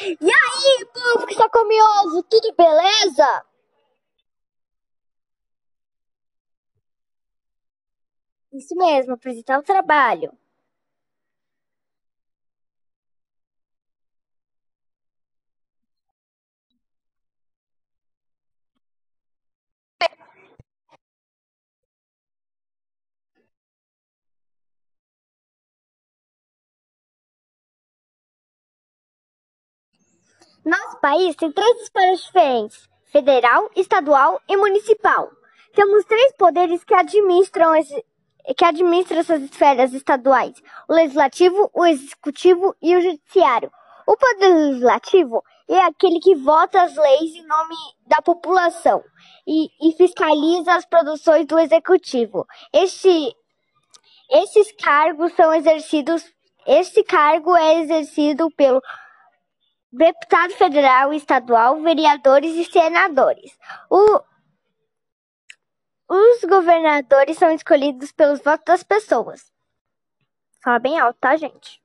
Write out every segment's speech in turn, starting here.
E aí, povo que só come ovo, tudo beleza? Isso mesmo, apresentar o trabalho. Nosso país tem três esferas diferentes: federal, estadual e municipal. Temos três poderes que administram, esse, que administram essas esferas estaduais: o legislativo, o executivo e o judiciário. O poder legislativo é aquele que vota as leis em nome da população e, e fiscaliza as produções do executivo. Este, esses cargos são exercidos. Este cargo é exercido pelo deputado federal estadual, vereadores e senadores. O, os governadores são escolhidos pelos votos das pessoas. Fala bem alto, tá, gente?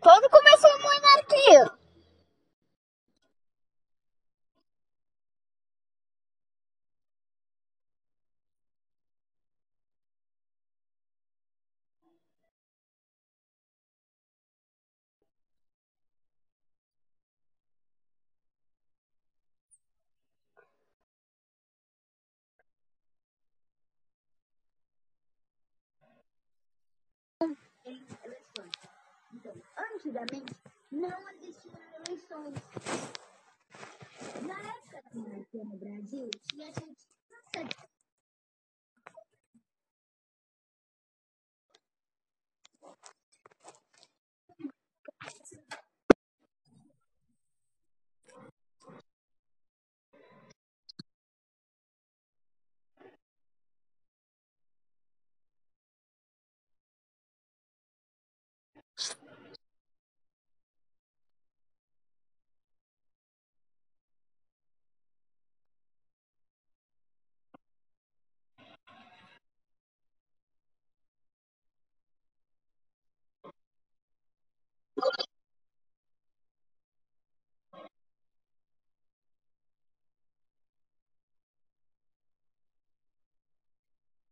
Quando começou a monarquia? Antigamente, não existiam eleições. Na época no Brasil, tinha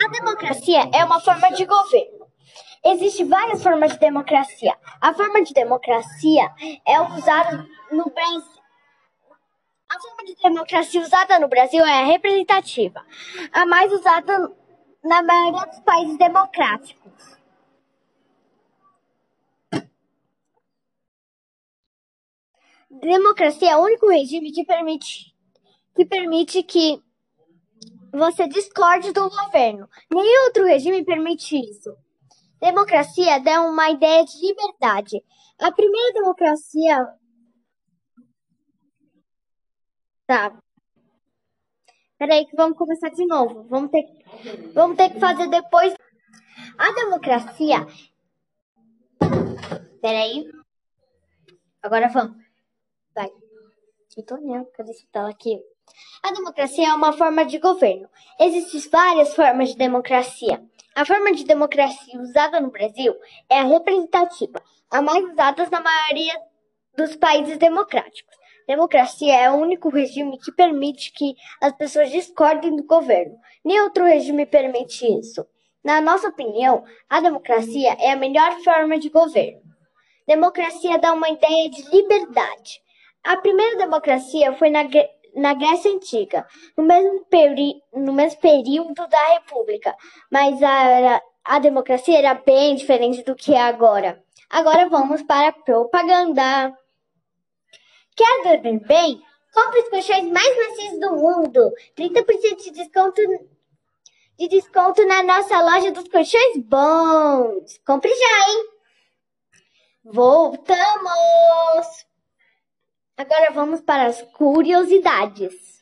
A democracia é uma forma de governo. Existem várias formas de democracia. A forma de democracia é usada no Brasil. Democracia usada no Brasil é a representativa, a mais usada na maioria dos países democráticos. Democracia é o único regime que permite que, permite que você discorde do governo. Nenhum outro regime permite isso. Democracia dá uma ideia de liberdade. A primeira democracia. Tá. Peraí, que vamos começar de novo. Vamos ter, vamos ter que fazer depois. A democracia. Peraí. Agora vamos. Vai. Eu tô olhando, cadê esse tela aqui? A democracia é uma forma de governo. Existem várias formas de democracia. A forma de democracia usada no Brasil é a representativa, a mais usada na maioria dos países democráticos. Democracia é o único regime que permite que as pessoas discordem do governo. Nem outro regime permite isso. Na nossa opinião, a democracia é a melhor forma de governo. Democracia dá uma ideia de liberdade. A primeira democracia foi na na Grécia Antiga, no mesmo, peri no mesmo período da República, mas a, a democracia era bem diferente do que é agora. Agora vamos para a propaganda. Quer dormir bem? Compre os colchões mais macios do mundo. 30% de desconto, de desconto na nossa loja dos colchões bons. Compre já, hein? Voltamos! Agora vamos para as curiosidades.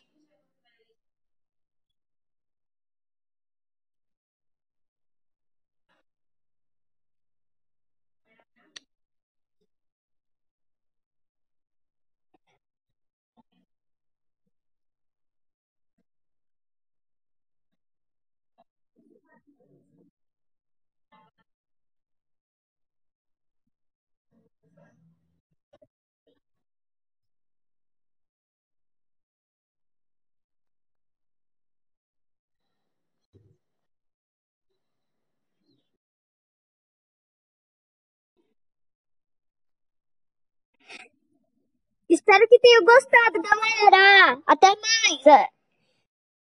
Espero que tenham gostado, galera. Até mais.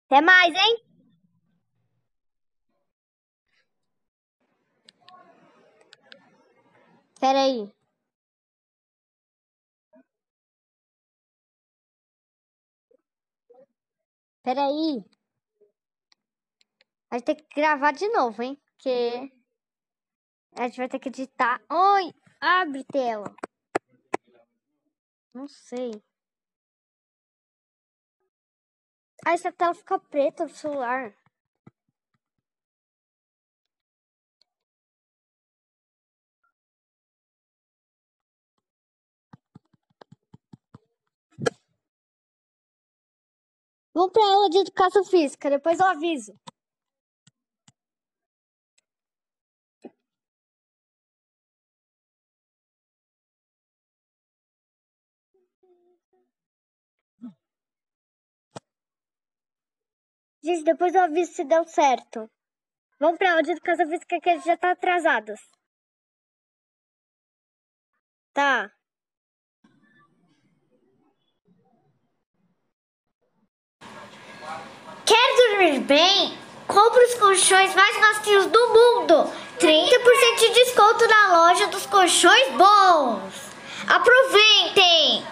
Até mais, hein? Pera aí. Pera aí. A gente tem que gravar de novo, hein? Porque a gente vai ter que editar. Oi, abre tela. Não sei. Ah, essa tela fica preta do celular. Vamos para aula de educação física, depois eu aviso. Gente, depois eu aviso se deu certo. Vamos pra aula de educação física que eles já tá atrasados. Tá. dormir bem, compre os colchões mais macios do mundo. 30% de desconto na loja dos colchões bons. Aproveitem!